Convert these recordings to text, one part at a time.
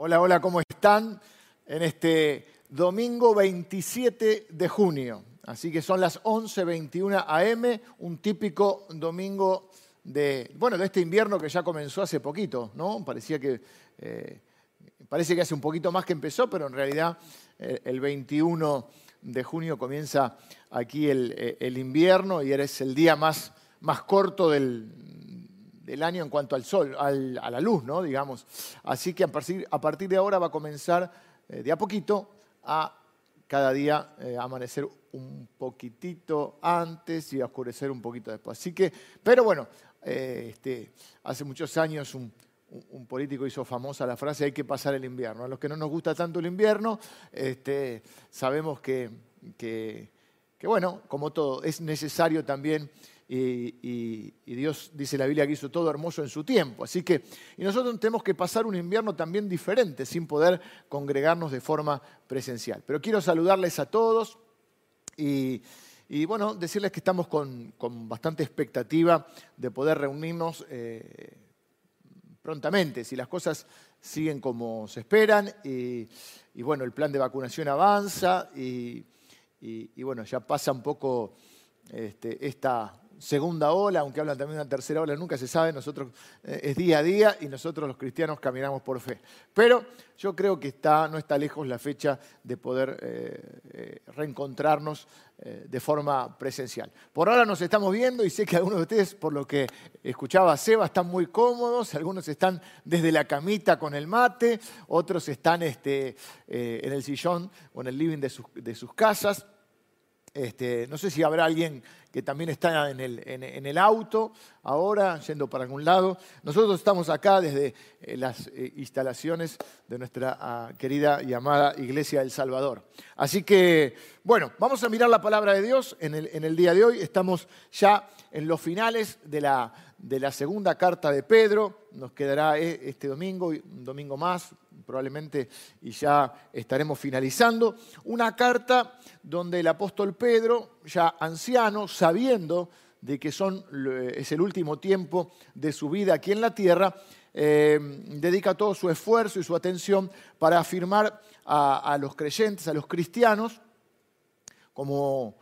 Hola, hola, ¿cómo están? En este domingo 27 de junio. Así que son las 11.21 am, un típico domingo de, bueno, de este invierno que ya comenzó hace poquito, ¿no? Parecía que, eh, parece que hace un poquito más que empezó, pero en realidad eh, el 21 de junio comienza aquí el, eh, invierno y eres el día más, más corto del, del año en cuanto al sol, a la luz, ¿no? Digamos. Así que a partir, a partir de ahora va a comenzar eh, de a poquito a cada día eh, amanecer un poquitito antes y oscurecer un poquito después. Así que, pero bueno, eh, este, hace muchos años un, político hizo famosa la frase hay que pasar el invierno. A los que no nos gusta tanto el invierno, este, sabemos que, que, bueno, como todo, es necesario también y, Dios dice la Biblia que hizo todo hermoso en su tiempo. Así que, y nosotros tenemos que pasar un invierno también diferente, sin poder congregarnos de forma presencial. Pero quiero saludarles a todos y, bueno, decirles que estamos con, bastante expectativa de poder reunirnos eh, prontamente, si las cosas siguen como se esperan. Y, bueno, el plan de vacunación avanza y, bueno, ya pasa un poco este, esta segunda ola, aunque hablan también de una tercera ola, nunca se sabe, nosotros eh, es día a día y nosotros los cristianos caminamos por fe. Pero yo creo que está, no está lejos la fecha de poder eh, eh, reencontrarnos de forma presencial. Por ahora nos estamos viendo y sé que algunos de ustedes, por lo que escuchaba Seba, están muy cómodos, algunos están desde la camita con el mate, otros están este, en el sillón o en el living de sus, de sus casas. Este, no sé si habrá alguien que también está en el, auto ahora, yendo para algún lado. Nosotros estamos acá desde eh, las eh, instalaciones de nuestra ah, querida y amada Iglesia del Salvador. Así que, bueno, vamos a mirar la palabra de Dios en el, en el día de hoy. Estamos ya en los finales de la, de la segunda carta de Pedro. Nos quedará eh, este domingo, un domingo más, probablemente, y ya estaremos finalizando. Una carta donde el apóstol Pedro, ya anciano, sabiendo de que son, es el último tiempo de su vida aquí en la tierra, eh, dedica todo su esfuerzo y su atención para afirmar a los creyentes, a los cristianos, como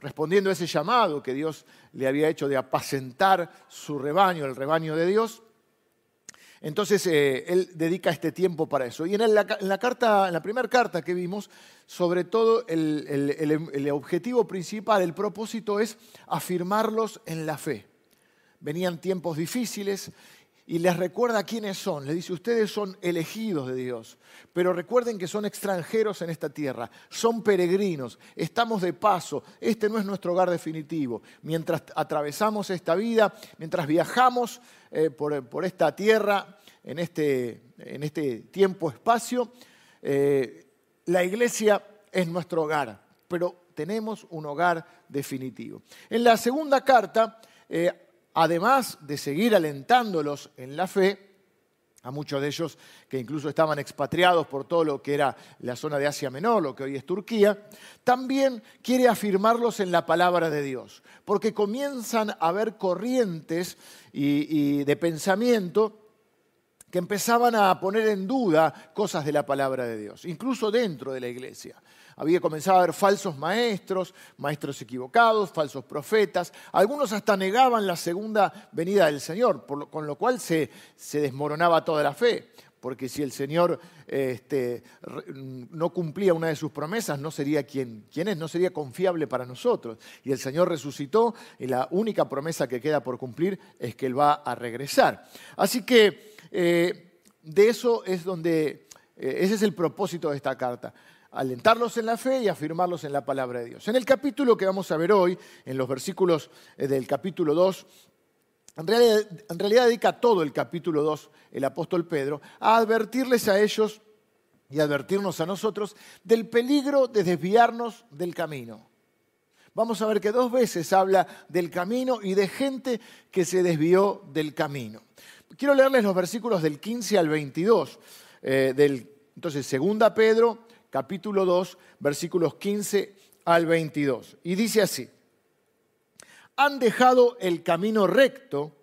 respondiendo a ese llamado que Dios le había hecho de apacentar su rebaño, el rebaño de Dios. Entonces eh, él dedica este tiempo para eso. Y en la, carta, en la primera carta que vimos, sobre todo el objetivo principal, el propósito es afirmarlos en la fe. Venían tiempos difíciles y les recuerda quiénes son. Les dice, ustedes son elegidos de Dios, pero recuerden que son extranjeros en esta tierra, son peregrinos, estamos de paso, este no es nuestro hogar definitivo. Mientras atravesamos esta vida, mientras viajamos eh, por, esta tierra, en este, este tiempo-espacio, eh, la iglesia es nuestro hogar, pero tenemos un hogar definitivo. En la segunda carta, eh, además de seguir alentándolos en la fe, a muchos de ellos que incluso estaban expatriados por todo lo que era la zona de Asia Menor, lo que hoy es Turquía, también quiere afirmarlos en la palabra de Dios, porque comienzan a haber corrientes y, de pensamiento que empezaban a poner en duda cosas de la palabra de Dios, incluso dentro de la iglesia había comenzado a haber falsos maestros, maestros equivocados, falsos profetas. Algunos hasta negaban la segunda venida del Señor, con lo cual se, desmoronaba toda la fe. Porque si el Señor este, no cumplía una de sus promesas, no sería quien, es, no sería confiable para nosotros. Y el Señor resucitó y la única promesa que queda por cumplir es que Él va a regresar. Así que eh, de eso es donde, eh, ese es el propósito de esta carta alentarlos en la fe y afirmarlos en la palabra de Dios. En el capítulo que vamos a ver hoy, en los versículos eh, del capítulo 2, en realidad, dedica todo el capítulo 2 el apóstol Pedro a advertirles a ellos y advertirnos a nosotros del peligro de desviarnos del camino. Vamos a ver que dos veces habla del camino y de gente que se desvió del camino. Quiero leerles los versículos del 15 al 22. Eh, del, entonces, segunda Pedro capítulo 2, versículos 15 al 22. Y dice así, han dejado el camino recto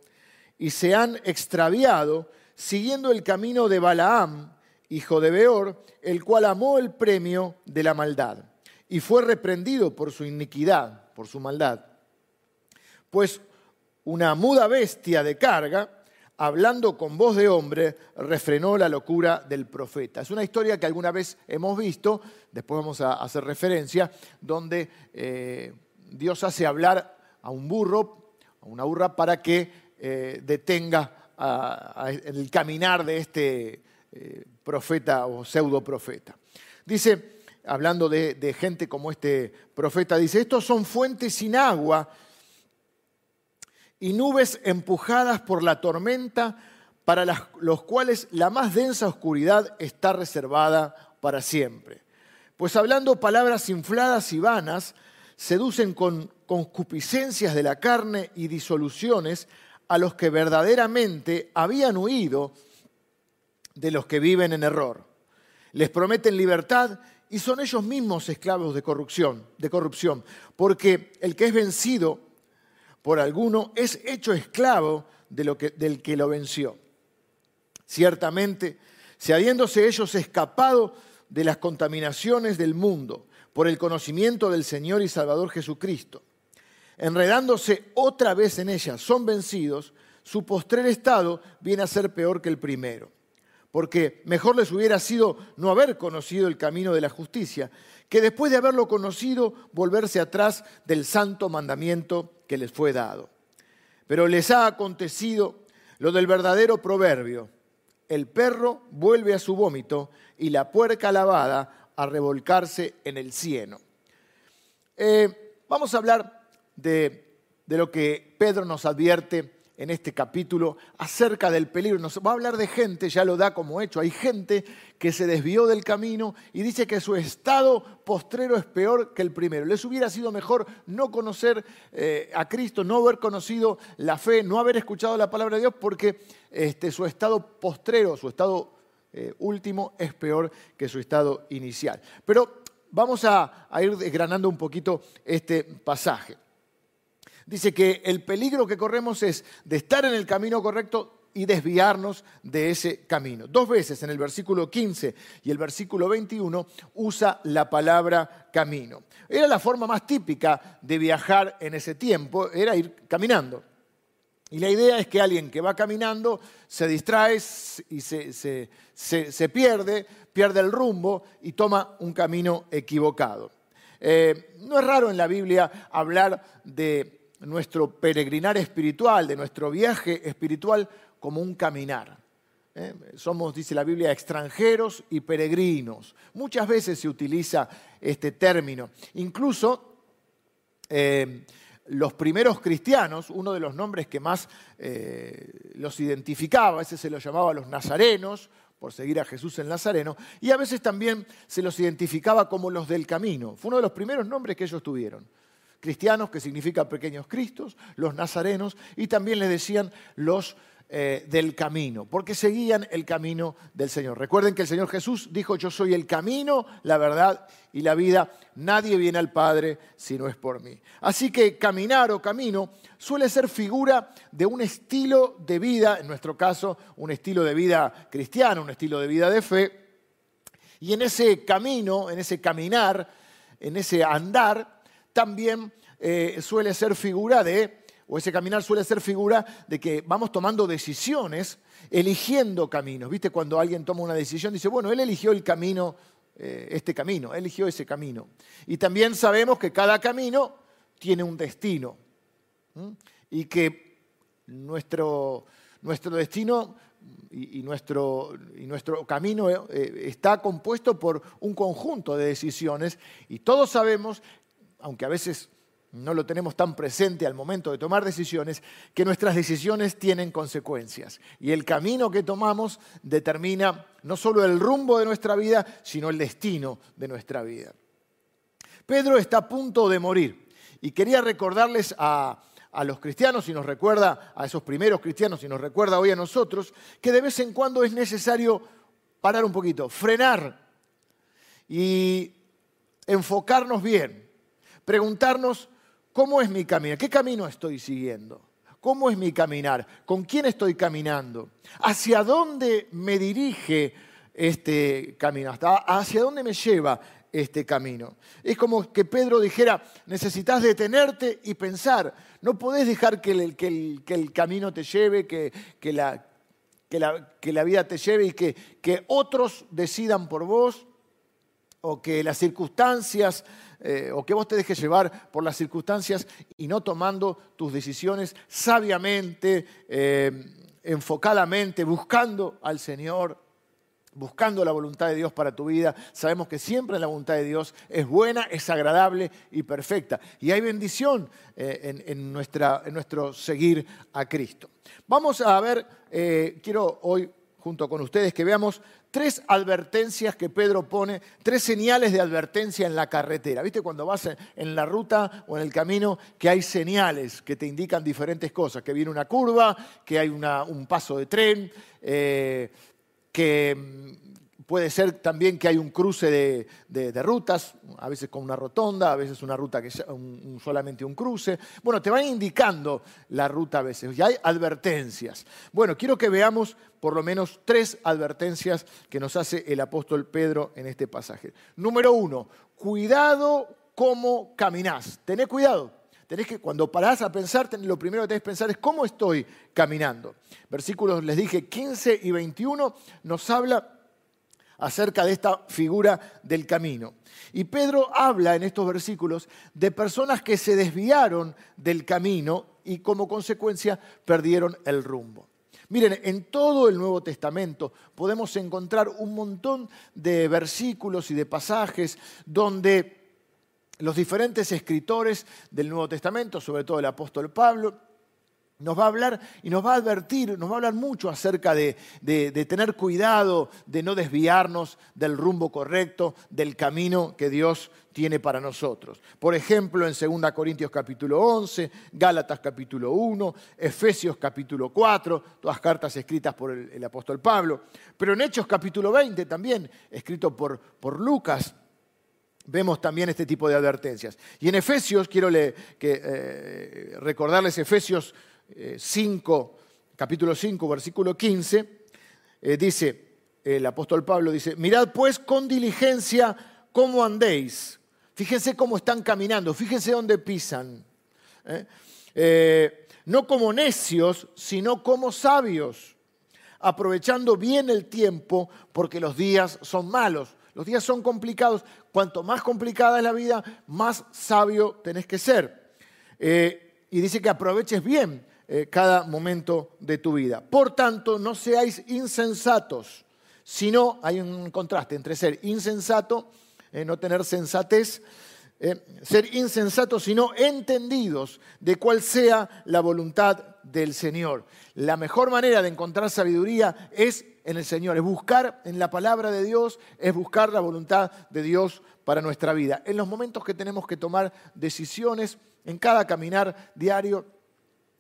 y se han extraviado siguiendo el camino de Balaam, hijo de Beor, el cual amó el premio de la maldad y fue reprendido por su iniquidad, por su maldad. Pues una muda bestia de carga, hablando con voz de hombre, refrenó la locura del profeta. Es una historia que alguna vez hemos visto, después vamos a hacer referencia, donde eh, Dios hace hablar a un burro, a una burra, para que eh, detenga el caminar de este eh, profeta o pseudo profeta. Dice, hablando de, gente como este profeta, dice, estos son fuentes sin agua y nubes empujadas por la tormenta para los cuales la más densa oscuridad está reservada para siempre. Pues hablando palabras infladas y vanas, seducen con concupiscencias de la carne y disoluciones a los que verdaderamente habían huido de los que viven en error. Les prometen libertad y son ellos mismos esclavos de corrupción, de corrupción, porque el que es vencido por alguno es hecho esclavo del que lo venció. Ciertamente, si habiéndose ellos escapado de las contaminaciones del mundo por el conocimiento del Señor y Salvador Jesucristo, enredándose otra vez en ellas, son vencidos, su postrer estado viene a ser peor que el primero porque mejor les hubiera sido no haber conocido el camino de la justicia, que después de haberlo conocido volverse atrás del santo mandamiento que les fue dado. Pero les ha acontecido lo del verdadero proverbio, el perro vuelve a su vómito y la puerca lavada a revolcarse en el cieno. Eh, vamos a hablar de, de lo que Pedro nos advierte en este capítulo acerca del peligro. Nos va a hablar de gente, ya lo da como hecho. Hay gente que se desvió del camino y dice que su estado postrero es peor que el primero. Les hubiera sido mejor no conocer eh, a Cristo, no haber conocido la fe, no haber escuchado la palabra de Dios, porque este, su estado postrero, su estado eh, último es peor que su estado inicial. Pero vamos a ir desgranando un poquito este pasaje dice que el peligro que corremos es de estar en el camino correcto y desviarnos de ese camino. Dos veces en el versículo 15 y el versículo 21 usa la palabra camino. Era la forma más típica de viajar en ese tiempo, era ir caminando. Y la idea es que alguien que va caminando se distrae y se, pierde, pierde el rumbo y toma un camino equivocado. Eh, no es raro en la Biblia hablar de nuestro peregrinar espiritual, de nuestro viaje espiritual como un caminar. ¿eh? Somos, dice la Biblia, extranjeros y peregrinos. Muchas veces se utiliza este término. Incluso eh, los primeros cristianos, uno de los nombres que más eh, los identificaba, ese se los llamaba los nazarenos, por seguir a Jesús en Nazareno, y a veces también se los identificaba como los del camino. Fue uno de los primeros nombres que ellos tuvieron cristianos, que significa pequeños cristos, los nazarenos, y también les decían los eh, del camino, porque seguían el camino del Señor. Recuerden que el Señor Jesús dijo, yo soy el camino, la verdad y la vida, nadie viene al Padre si no es por mí. Así que caminar o camino suele ser figura de un estilo de vida, en nuestro caso, un estilo de vida cristiano, un estilo de vida de fe, y en ese camino, en ese caminar, en ese andar, también eh, suele ser figura de, o ese caminar suele ser figura de que vamos tomando decisiones, eligiendo caminos. ¿Viste? Cuando alguien toma una decisión, dice, bueno, él eligió el camino, eh, este camino, eligió ese camino. Y también sabemos que cada camino tiene un destino. Y que nuestro, nuestro destino y, nuestro, y, nuestro, camino eh, está compuesto por un conjunto de decisiones y todos sabemos aunque a veces no lo tenemos tan presente al momento de tomar decisiones, que nuestras decisiones tienen consecuencias. Y el camino que tomamos determina no solo el rumbo de nuestra vida, sino el destino de nuestra vida. Pedro está a punto de morir y quería recordarles a, los cristianos y nos recuerda a esos primeros cristianos y nos recuerda hoy a nosotros que de vez en cuando es necesario parar un poquito, frenar y enfocarnos bien preguntarnos cómo es mi camino, qué camino estoy siguiendo, cómo es mi caminar, con quién estoy caminando, hacia dónde me dirige este camino? ¿Hacia dónde me lleva este camino? Es como que Pedro dijera, necesitas detenerte y pensar. No podés dejar que el, que el, camino te lleve, que, que, la, que, la, que, la, vida te lleve y que, que otros decidan por vos o que las circunstancias eh, o que vos te dejes llevar por las circunstancias y no tomando tus decisiones sabiamente, eh, enfocadamente, buscando al Señor, buscando la voluntad de Dios para tu vida. Sabemos que siempre la voluntad de Dios es buena, es agradable y perfecta. Y hay bendición eh, en, nuestro seguir a Cristo. Vamos a ver, quiero hoy junto con ustedes que veamos tres advertencias que Pedro pone, tres señales de advertencia en la carretera. ¿Viste cuando vas en la ruta o en el camino que hay señales que te indican diferentes cosas? Que viene una curva, que hay un paso de tren, eh, que Puede ser también que hay un cruce de, rutas, a veces con una rotonda, a veces una ruta que es solamente un cruce. Bueno, te van indicando la ruta a veces y hay advertencias. Bueno, quiero que veamos por lo menos tres advertencias que nos hace el apóstol Pedro en este pasaje. Número uno, cuidado cómo caminás. Tené cuidado. Tenés que, cuando parás a pensar, lo primero que tenés que pensar es cómo estoy caminando. Versículos, les dije, 15 y 21 nos habla acerca de esta figura del camino. Y Pedro habla en estos versículos de personas que se desviaron del camino y como consecuencia perdieron el rumbo. Miren, en todo el Nuevo Testamento podemos encontrar un montón de versículos y de pasajes donde los diferentes escritores del Nuevo Testamento, sobre todo el apóstol Pablo, nos va a hablar y nos va a advertir, nos va a hablar mucho acerca de, tener cuidado, de no desviarnos del rumbo correcto, del camino que Dios tiene para nosotros. Por ejemplo, en 2 Corintios capítulo 11, Gálatas capítulo 1, Efesios capítulo 4, todas cartas escritas por el, apóstol Pablo. Pero en Hechos capítulo 20 también, escrito por, por Lucas, vemos también este tipo de advertencias. Y en Efesios, quiero eh, recordarles Efesios 5, eh, capítulo 5, versículo 15, eh, dice, el apóstol Pablo dice, mirad pues con diligencia cómo andéis. Fíjense cómo están caminando, fíjense dónde pisan. ¿eh? no como necios, sino como sabios, aprovechando bien el tiempo porque los días son malos. Los días son complicados. Cuanto más complicada es la vida, más sabio tenés que ser. y dice que aproveches bien eh, cada momento de tu vida. Por tanto, no seáis insensatos, sino hay un contraste entre ser insensato, eh, no tener sensatez, eh, ser insensatos, sino entendidos de cuál sea la voluntad del Señor. La mejor manera de encontrar sabiduría es en el Señor, es buscar en la palabra de Dios, es buscar la voluntad de Dios para nuestra vida. En los momentos que tenemos que tomar decisiones, en cada caminar diario,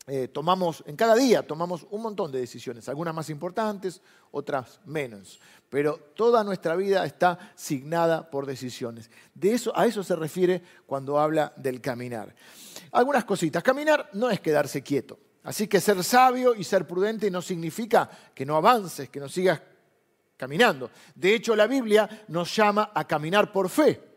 eh, tomamos, en cada día tomamos un montón de decisiones, algunas más importantes, otras menos, pero toda nuestra vida está signada por decisiones. De eso, a eso se refiere cuando habla del caminar. Algunas cositas, caminar no es quedarse quieto, así que ser sabio y ser prudente no significa que no avances, que no sigas caminando. De hecho, la Biblia nos llama a caminar por fe.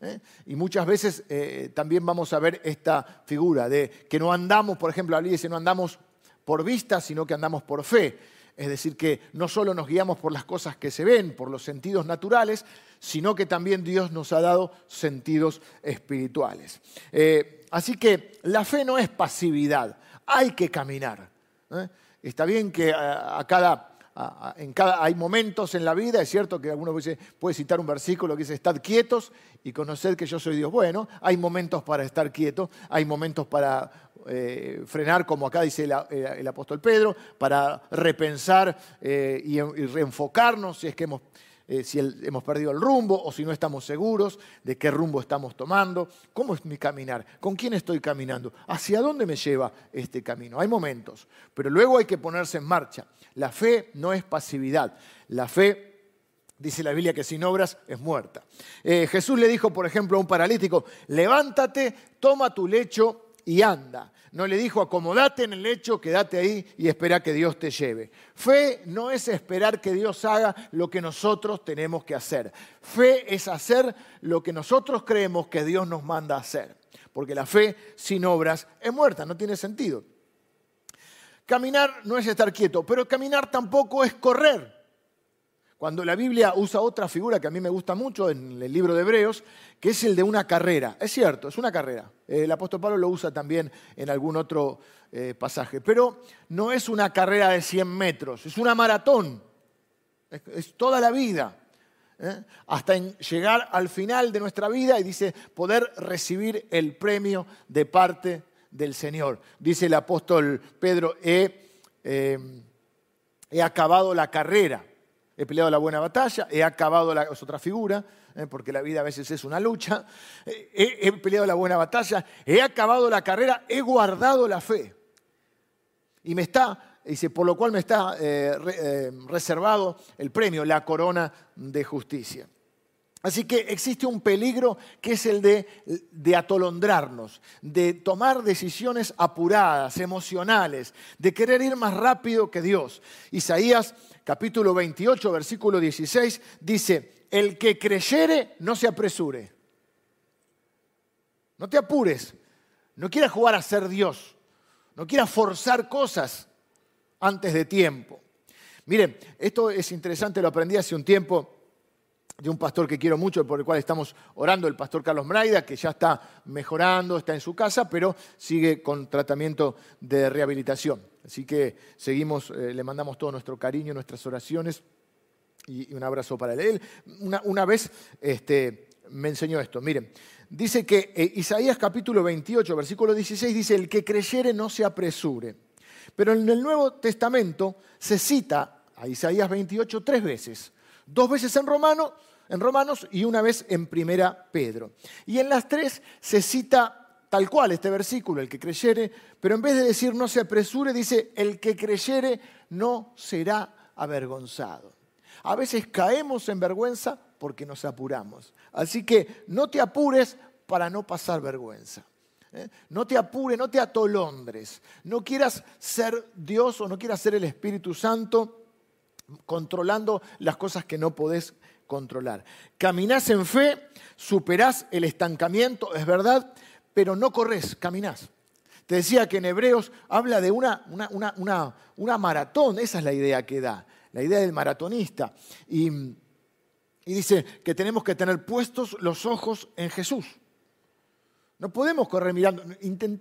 ¿Eh? Y muchas veces eh, también vamos a ver esta figura de que no andamos, por ejemplo, la dice, no andamos por vista, sino que andamos por fe. Es decir, que no solo nos guiamos por las cosas que se ven, por los sentidos naturales, sino que también Dios nos ha dado sentidos espirituales. Eh, así que la fe no es pasividad, hay que caminar. Está bien que a cada en cada, hay momentos en la vida, es cierto que algunos puede, puede citar un versículo que dice, estad quietos y conoced que yo soy Dios. Bueno, hay momentos para estar quietos, hay momentos para eh, frenar, como acá dice el, apóstol Pedro, para repensar eh, y, y, reenfocarnos si es que hemos eh, si hemos perdido el rumbo o si no estamos seguros de qué rumbo estamos tomando, cómo es mi caminar, con quién estoy caminando, hacia dónde me lleva este camino. Hay momentos, pero luego hay que ponerse en marcha. La fe no es pasividad, la fe dice la Biblia que sin obras es muerta. Eh, Jesús le dijo, por ejemplo, a un paralítico, levántate, toma tu lecho y anda. No le dijo acomodate en el lecho, quédate ahí y espera que Dios te lleve. Fe no es esperar que Dios haga lo que nosotros tenemos que hacer. Fe es hacer lo que nosotros creemos que Dios nos manda hacer. Porque la fe sin obras es muerta, no tiene sentido. Caminar no es estar quieto, pero caminar tampoco es correr. Cuando la Biblia usa otra figura que a mí me gusta mucho en el libro de Hebreos, que es el de una carrera. Es cierto, es una carrera. El apóstol Pablo lo usa también en algún otro eh, pasaje. Pero no es una carrera de 100 metros, es una maratón. Es, toda la vida. ¿eh? Hasta llegar al final de nuestra vida y dice poder recibir el premio de parte del Señor. Dice el apóstol Pedro, he eh, acabado la carrera he peleado la buena batalla, he acabado la, es otra figura, eh, porque la vida a veces es una lucha, eh, he, peleado la buena batalla, he acabado la carrera, he guardado la fe. Y me está, dice, por lo cual me está eh, reservado el premio, la corona de justicia. Así que existe un peligro que es el de, atolondrarnos, de tomar decisiones apuradas, emocionales, de querer ir más rápido que Dios. Isaías capítulo 28, versículo 16, dice, el que creyere no se apresure. No te apures, no quieras jugar a ser Dios, no quieras forzar cosas antes de tiempo. Miren, esto es interesante, lo aprendí hace un tiempo de un pastor que quiero mucho, por el cual estamos orando, el pastor Carlos Mraida, que ya está mejorando, está en su casa, pero sigue con tratamiento de rehabilitación. Así que seguimos, eh, le mandamos todo nuestro cariño, nuestras oraciones y, un abrazo para él. Una, vez este, me enseñó esto, miren, dice que eh, Isaías capítulo 28, versículo 16, dice, el que creyere no se apresure. Pero en el Nuevo Testamento se cita a Isaías 28 tres veces, dos veces en romano en Romanos y una vez en Primera Pedro. Y en las tres se cita tal cual este versículo, el que creyere, pero en vez de decir no se apresure, dice el que creyere no será avergonzado. A veces caemos en vergüenza porque nos apuramos. Así que no te apures para no pasar vergüenza. ¿eh? No te apures, no te atolondres. No quieras ser Dios o no quieras ser el Espíritu Santo controlando las cosas que no podés controlar. Caminás en fe, superás el estancamiento, es verdad, pero no corres, caminás. Te decía que en Hebreos habla de una, una, una, maratón, esa es la idea que da, la idea del maratonista. Y, y dice que tenemos que tener puestos los ojos en Jesús. No podemos correr mirando,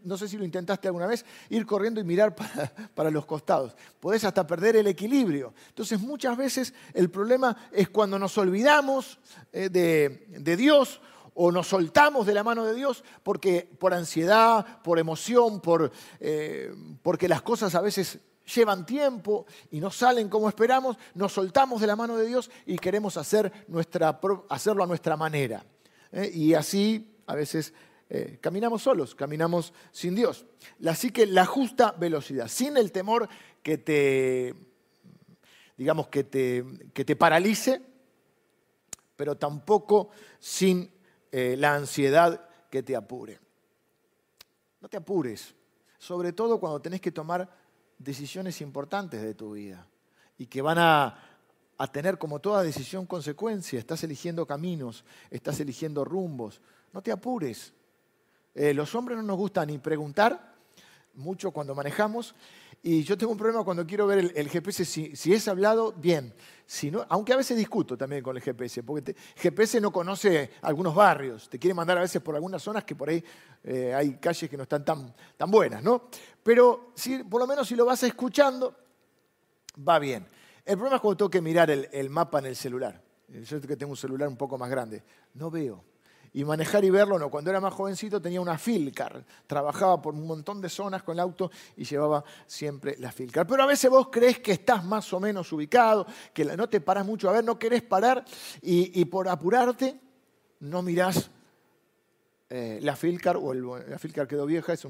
no sé si lo intentaste alguna vez, ir corriendo y mirar para, los costados. Podés hasta perder el equilibrio. Entonces muchas veces el problema es cuando nos olvidamos eh, de, Dios o nos soltamos de la mano de Dios porque por ansiedad, por emoción, por, eh, porque las cosas a veces llevan tiempo y no salen como esperamos, nos soltamos de la mano de Dios y queremos hacer nuestra, hacerlo a nuestra manera. ¿eh? Y así a veces eh, caminamos solos, caminamos sin Dios. Así que la justa velocidad, sin el temor que te, digamos, que te, que te paralice, pero tampoco sin eh, la ansiedad que te apure. No te apures, sobre todo cuando tenés que tomar decisiones importantes de tu vida y que van a, a tener como toda decisión consecuencia. Estás eligiendo caminos, estás eligiendo rumbos. No te apures. Eh, los hombres no nos gusta ni preguntar mucho cuando manejamos. Y yo tengo un problema cuando quiero ver el, GPS, si, es hablado, bien. Si no, aunque a veces discuto también con el GPS, porque GPS no conoce algunos barrios, te quiere mandar a veces por algunas zonas que por ahí eh, hay calles que no están tan, tan buenas, ¿no? Pero si, por lo menos si lo vas escuchando, va bien. El problema es cuando tengo que mirar el, el mapa en el celular. Yo que tengo un celular un poco más grande, no veo y manejar y verlo, no. Cuando era más jovencito tenía una Filcar, trabajaba por un montón de zonas con el auto y llevaba siempre la Filcar. Pero a veces vos crees que estás más o menos ubicado, que no te paras mucho a ver, no querés parar y, por apurarte no mirás eh, la Filcar, o la Filcar quedó vieja, es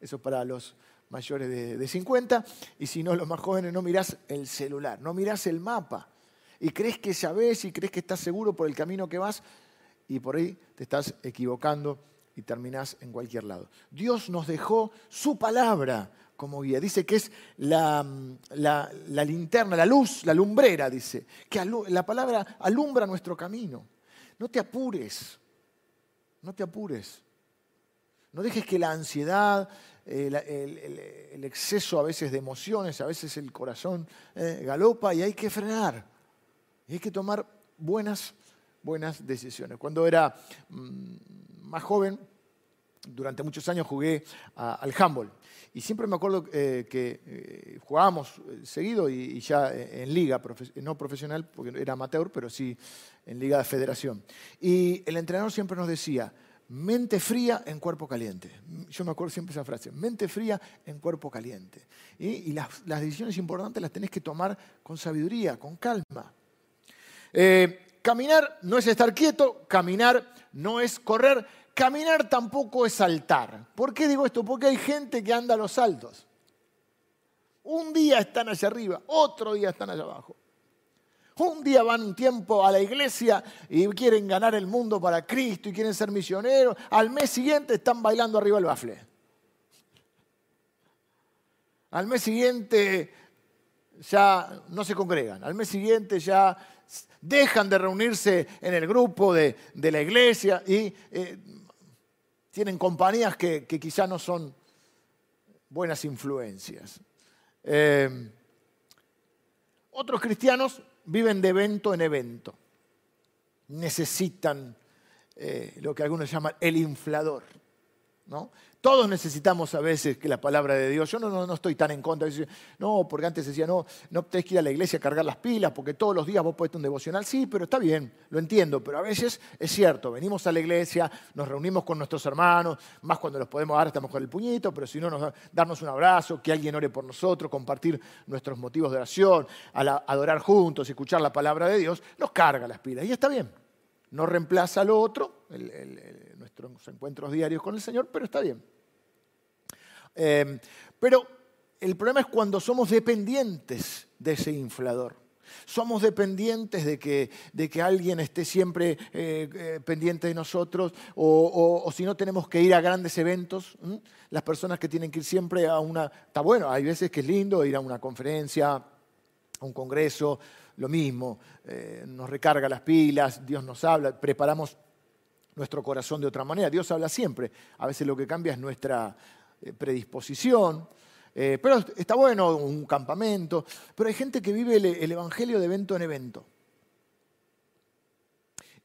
eso para los mayores de, de 50, y si no, los más jóvenes, no mirás el celular, no mirás el mapa. Y crees que sabés y crees que estás seguro por el camino que vas, y por ahí te estás equivocando y terminás en cualquier lado. Dios nos dejó su palabra como guía. Dice que es la, linterna, la luz, la lumbrera, dice, que la palabra alumbra nuestro camino. No te apures, no te apures. No dejes que la ansiedad, el, exceso a veces de emociones, a veces el corazón eh, galopa y hay que frenar. Y hay que tomar buenas, buenas decisiones. Cuando era mm, más joven, durante muchos años jugué al handball. Y siempre me acuerdo eh, que eh, jugábamos seguido y, ya en liga, no profesional, porque era amateur, pero sí en liga de federación. Y el entrenador siempre nos decía, mente fría en cuerpo caliente. Yo me acuerdo siempre esa frase, mente fría en cuerpo caliente. Y, las, decisiones importantes las tenés que tomar con sabiduría, con calma. Eh, caminar no es estar quieto, caminar no es correr, caminar tampoco es saltar. ¿Por qué digo esto? Porque hay gente que anda a los saltos. Un día están allá arriba, otro día están allá abajo. Un día van un tiempo a la iglesia y quieren ganar el mundo para Cristo y quieren ser misioneros. Al mes siguiente están bailando arriba del bafle. Al mes siguiente ya no se congregan. Al mes siguiente ya dejan de reunirse en el grupo de, la iglesia y eh, tienen compañías que, que, quizá no son buenas influencias. Eh, otros cristianos viven de evento en evento. Necesitan eh, lo que algunos llaman el inflador. ¿no? Todos necesitamos a veces que la palabra de Dios, yo no, no, estoy tan en contra, no, porque antes decía, no, no tenés que ir a la iglesia a cargar las pilas, porque todos los días vos podés un devocional, sí, pero está bien, lo entiendo, pero a veces es cierto, venimos a la iglesia, nos reunimos con nuestros hermanos, más cuando los podemos dar, estamos con el puñito, pero si no, nos, darnos un abrazo, que alguien ore por nosotros, compartir nuestros motivos de oración, adorar juntos, escuchar la palabra de Dios, nos carga las pilas, y está bien. No reemplaza lo otro, nuestros encuentros diarios con el Señor, pero está bien. Em, pero el problema es cuando somos dependientes de ese inflador. Somos dependientes de que, de que alguien esté siempre eh, eh, pendiente de nosotros o, si no tenemos que ir a grandes eventos. Las personas que tienen que ir siempre a una... Está bueno, hay veces que es lindo ir a una conferencia, a un congreso, lo mismo. Eh, nos recarga las pilas, Dios nos habla, preparamos nuestro corazón de otra manera. Dios habla siempre. A veces lo que cambia es nuestra, eh, predisposición. Eh, pero está bueno un campamento. Pero hay gente que vive el, Evangelio de evento en evento.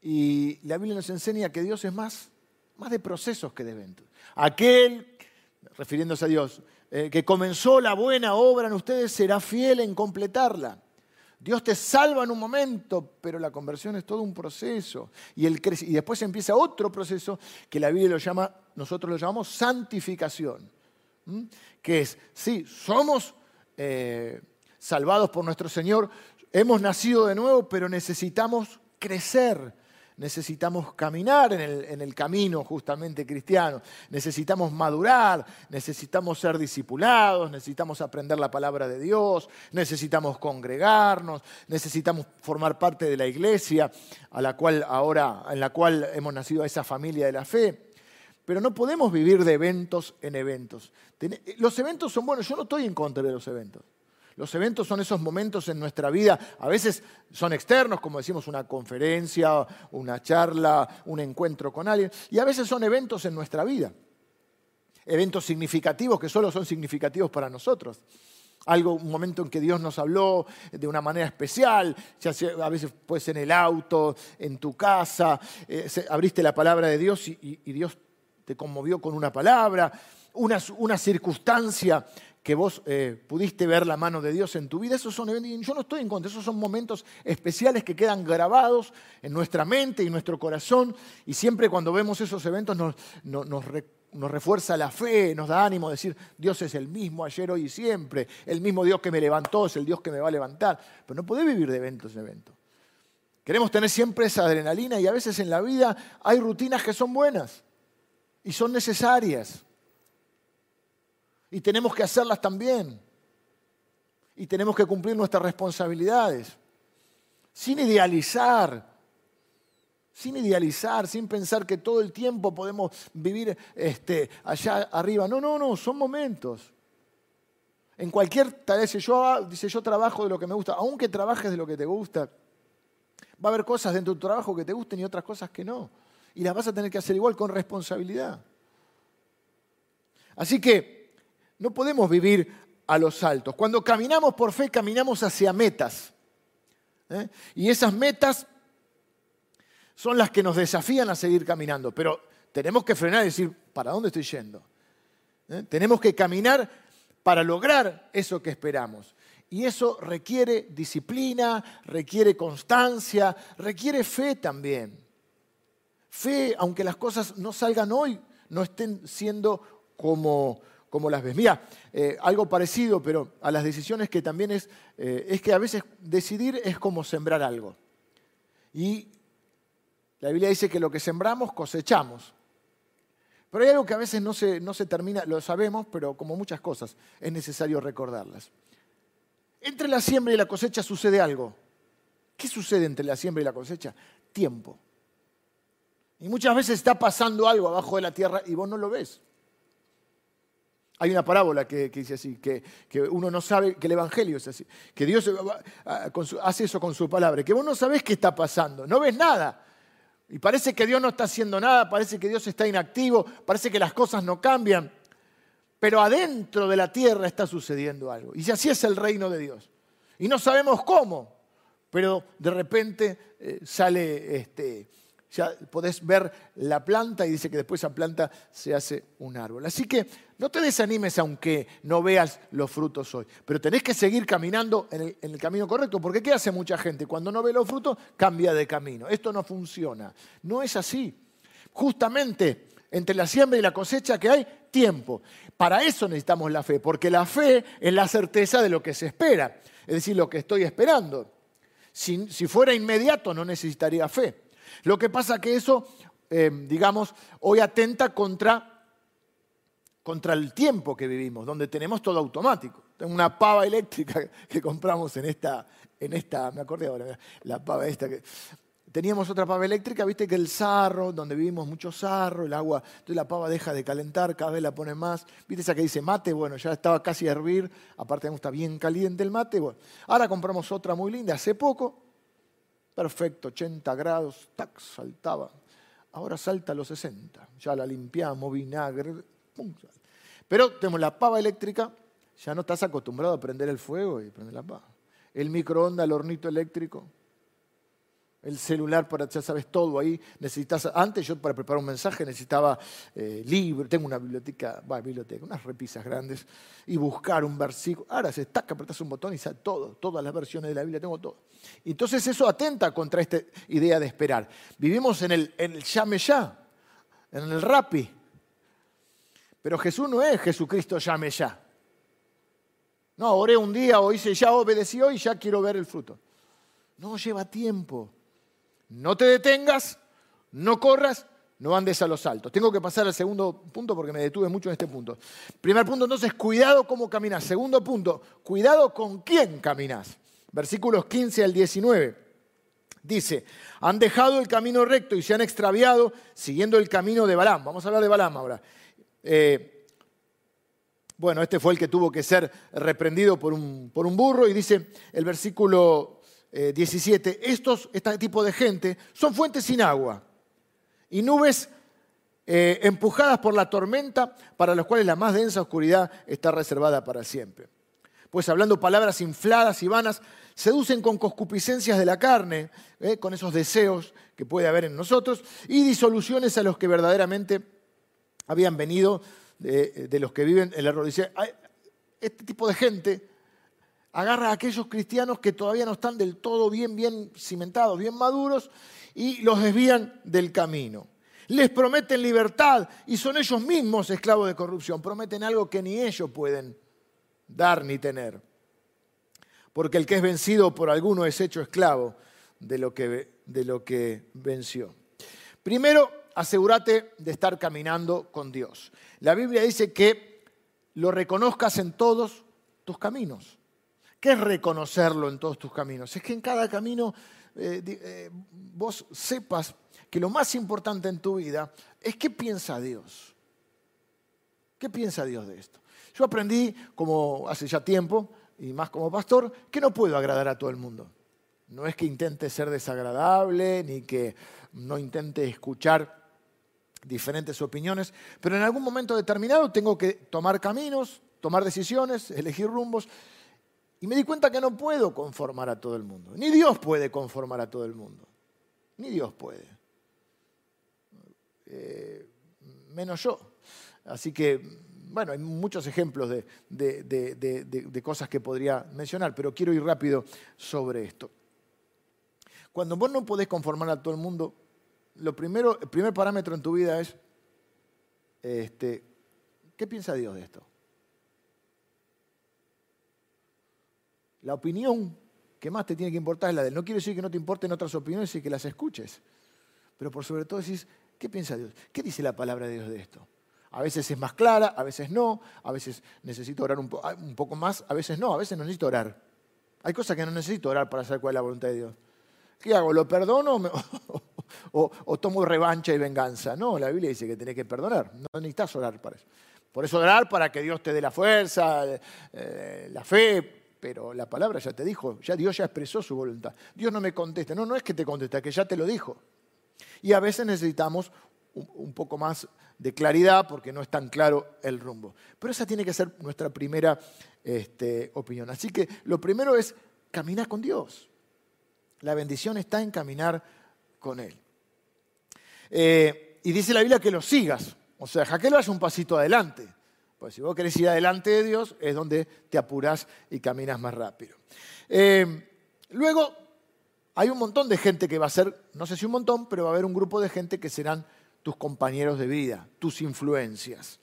Y la Biblia nos enseña que Dios es más, más de procesos que de eventos. Aquel, refiriéndose a Dios, eh, que comenzó la buena obra en ustedes será fiel en completarla. Dios te salva en un momento, pero la conversión es todo un proceso. Y, el y después empieza otro proceso que la Biblia lo llama, nosotros lo llamamos santificación. Que es, sí, somos eh, salvados por nuestro Señor, hemos nacido de nuevo, pero necesitamos crecer necesitamos caminar en el, camino justamente cristiano, necesitamos madurar, necesitamos ser discipulados, necesitamos aprender la palabra de Dios, necesitamos congregarnos, necesitamos formar parte de la iglesia a la cual ahora, en la cual hemos nacido a esa familia de la fe. Pero no podemos vivir de eventos en eventos. Los eventos son buenos, yo no estoy en contra de los eventos. Los eventos son esos momentos en nuestra vida, a veces son externos, como decimos, una conferencia, una charla, un encuentro con alguien, y a veces son eventos en nuestra vida. Eventos significativos que solo son significativos para nosotros. Algo, un momento en que Dios nos habló de una manera especial, ya a veces puede en el auto, en tu casa, eh, abriste la palabra de Dios y, Dios te conmovió con una palabra, una, una circunstancia que vos eh, pudiste ver la mano de Dios en tu vida, esos son eventos, yo no estoy en contra, esos son momentos especiales que quedan grabados en nuestra mente y nuestro corazón, y siempre cuando vemos esos eventos nos, refuerza la fe, nos da ánimo decir, Dios es el mismo ayer, hoy y siempre, el mismo Dios que me levantó es el Dios que me va a levantar, pero no podés vivir de eventos en eventos. Queremos tener siempre esa adrenalina y a veces en la vida hay rutinas que son buenas y son necesarias y tenemos que hacerlas también. Y tenemos que cumplir nuestras responsabilidades. Sin idealizar, sin idealizar, sin pensar que todo el tiempo podemos vivir este, allá arriba. No, no, no, son momentos. En cualquier tarea, dice yo, dice yo trabajo de lo que me gusta, aunque trabajes de lo que te gusta, va a haber cosas dentro de tu trabajo que te gusten y otras cosas que no. Y las vas a tener que hacer igual con responsabilidad. Así que no podemos vivir a los saltos. Cuando caminamos por fe, caminamos hacia metas. ¿eh? Y esas metas son las que nos desafían a seguir caminando. Pero tenemos que frenar y decir, ¿para dónde estoy yendo? ¿Eh? Tenemos que caminar para lograr eso que esperamos. Y eso requiere disciplina, requiere constancia, requiere fe también. Fe, aunque las cosas no salgan hoy, no estén siendo como, como las ves. Mira, eh, algo parecido, pero a las decisiones que también es, eh, es que a veces decidir es como sembrar algo. Y la Biblia dice que lo que sembramos cosechamos. Pero hay algo que a veces no se, no se termina, lo sabemos, pero como muchas cosas, es necesario recordarlas. Entre la siembra y la cosecha sucede algo. ¿Qué sucede entre la siembra y la cosecha? Tiempo. Y muchas veces está pasando algo abajo de la tierra y vos no lo ves. Hay una parábola que, dice así, que, uno no sabe, que el Evangelio es así, que Dios hace eso con su palabra, que vos no sabés qué está pasando, no ves nada. Y parece que Dios no está haciendo nada, parece que Dios está inactivo, parece que las cosas no cambian. Pero adentro de la tierra está sucediendo algo. Y así es el reino de Dios. Y no sabemos cómo, pero de repente eh, sale, este, ya podés ver la planta y dice que después esa planta se hace un árbol. Así que no te desanimes aunque no veas los frutos hoy, pero tenés que seguir caminando en el, camino correcto, porque ¿qué hace mucha gente? Cuando no ve los frutos, cambia de camino. Esto no funciona. No es así. Justamente entre la siembra y la cosecha que hay, tiempo. Para eso necesitamos la fe, porque la fe es la certeza de lo que se espera, es decir, lo que estoy esperando. Si, fuera inmediato no necesitaría fe. Lo que pasa que eso, eh, digamos, hoy atenta contra contra el tiempo que vivimos, donde tenemos todo automático. Tengo una pava eléctrica que compramos en esta, en esta, me acordé ahora, la pava esta que... Teníamos otra pava eléctrica, viste que el sarro, donde vivimos mucho sarro, el agua, entonces la pava deja de calentar, cada vez la pone más. ¿Viste esa que dice mate? Bueno, ya estaba casi a hervir, aparte está bien caliente el mate. Bueno, ahora compramos otra muy linda, hace poco, perfecto, 80 grados, tac, saltaba. Ahora salta a los 60, ya la limpiamos, vinagre, pero tenemos la pava eléctrica, ya no estás acostumbrado a prender el fuego y prender la pava. El microondas, el hornito eléctrico, el celular para, ya sabes, todo ahí. Necesitas, antes yo para preparar un mensaje necesitaba eh, libros, tengo una biblioteca, va, biblioteca, unas repisas grandes, y buscar un versículo. Ahora se estaca, apretas un botón y sale todo, todas las versiones de la Biblia, tengo todo. Entonces eso atenta contra esta idea de esperar. Vivimos en el, en el ya, en el rapi. Pero Jesús no es Jesucristo llame ya. No, oré un día o hice ya, obedecí hoy y ya quiero ver el fruto. No, lleva tiempo. No te detengas, no corras, no andes a los saltos. Tengo que pasar al segundo punto porque me detuve mucho en este punto. Primer punto, entonces, cuidado cómo caminas. Segundo punto, cuidado con quién caminas. Versículos 15 al 19. Dice, han dejado el camino recto y se han extraviado siguiendo el camino de Balaam. Vamos a hablar de Balaam ahora. Eh, bueno, este fue el que tuvo que ser reprendido por un, por un burro y dice el versículo 17, eh, estos, este tipo de gente son fuentes sin agua y nubes eh, empujadas por la tormenta para las cuales la más densa oscuridad está reservada para siempre. Pues hablando palabras infladas y vanas, seducen con concupiscencias de la carne, con esos deseos que puede haber en nosotros, y disoluciones a los que verdaderamente habían venido de, los que viven el error. Dice, este tipo de gente agarra a aquellos cristianos que todavía no están del todo bien, bien cimentados, bien maduros, y los desvían del camino. Les prometen libertad y son ellos mismos esclavos de corrupción. Prometen algo que ni ellos pueden dar ni tener. Porque el que es vencido por alguno es hecho esclavo de lo que, de lo que venció. Primero, asegúrate de estar caminando con Dios. La Biblia dice que lo reconozcas en todos tus caminos. ¿Qué es reconocerlo en todos tus caminos? Es que en cada camino eh, eh, vos sepas que lo más importante en tu vida es qué piensa Dios. ¿Qué piensa Dios de esto? Yo aprendí, como hace ya tiempo, y más como pastor, que no puedo agradar a todo el mundo. No es que intente ser desagradable, ni que no intente escuchar diferentes opiniones, pero en algún momento determinado tengo que tomar caminos, tomar decisiones, elegir rumbos, y me di cuenta que no puedo conformar a todo el mundo. Ni Dios puede conformar a todo el mundo. Ni Dios puede. Eh, menos yo. Así que bueno, hay muchos ejemplos de, cosas que podría mencionar, pero quiero ir rápido sobre esto. Cuando vos no podés conformar a todo el mundo, lo primero, el primer parámetro en tu vida es, este, ¿qué piensa Dios de esto? La opinión que más te tiene que importar es la de él. No quiere decir que no te importen otras opiniones y que las escuches, pero por sobre todo decís, ¿qué piensa Dios? ¿Qué dice la palabra de Dios de esto? A veces es más clara, a veces no, a veces necesito orar un, poco más, a veces no, a veces no necesito orar. Hay cosas que no necesito orar para saber cuál es la voluntad de Dios. ¿Qué hago? ¿Lo perdono o, tomo revancha y venganza? No, la Biblia dice que tenés que perdonar, no necesitas orar para eso. Por eso orar para que Dios te dé la fuerza, eh, la fe, pero la palabra ya te dijo, ya Dios ya expresó su voluntad. Dios no me contesta, no, no es que te contesta, es que ya te lo dijo. Y a veces necesitamos un poco más de claridad porque no es tan claro el rumbo. Pero esa tiene que ser nuestra primera este, opinión. Así que lo primero es caminar con Dios. La bendición está en caminar con Él. Eh, y dice la Biblia que lo sigas. O sea, que lo hagas un pasito adelante. Pues si vos querés ir adelante de Dios, es donde te apuras y caminas más rápido. Eh, luego, hay un montón de gente que va a ser, no sé si un montón, pero va a haber un grupo de gente que serán tus compañeros de vida, tus influencias.